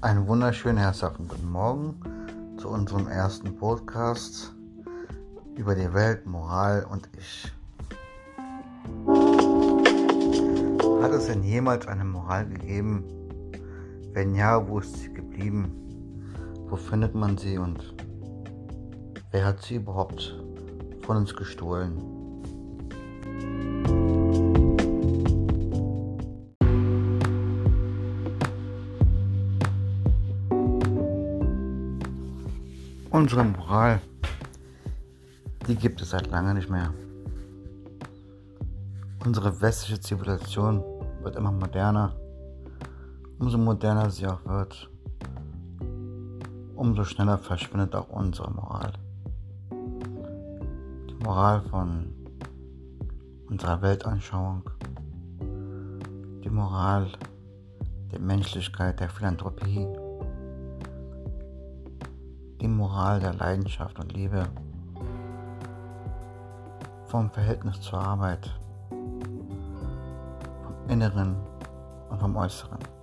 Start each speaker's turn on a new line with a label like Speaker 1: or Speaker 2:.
Speaker 1: Einen wunderschönen herzlichen guten Morgen zu unserem ersten Podcast über die Welt, Moral und Ich. Hat es denn jemals eine Moral gegeben? Wenn ja, wo ist sie geblieben? Wo findet man sie und wer hat sie überhaupt von uns gestohlen? Unsere Moral, die gibt es seit lange nicht mehr. Unsere westliche Zivilisation wird immer moderner. Umso moderner sie auch wird, umso schneller verschwindet auch unsere Moral. Die Moral von unserer Weltanschauung, die Moral der Menschlichkeit, der Philanthropie, die Moral der Leidenschaft und Liebe, vom Verhältnis zur Arbeit, vom Inneren und vom Äußeren.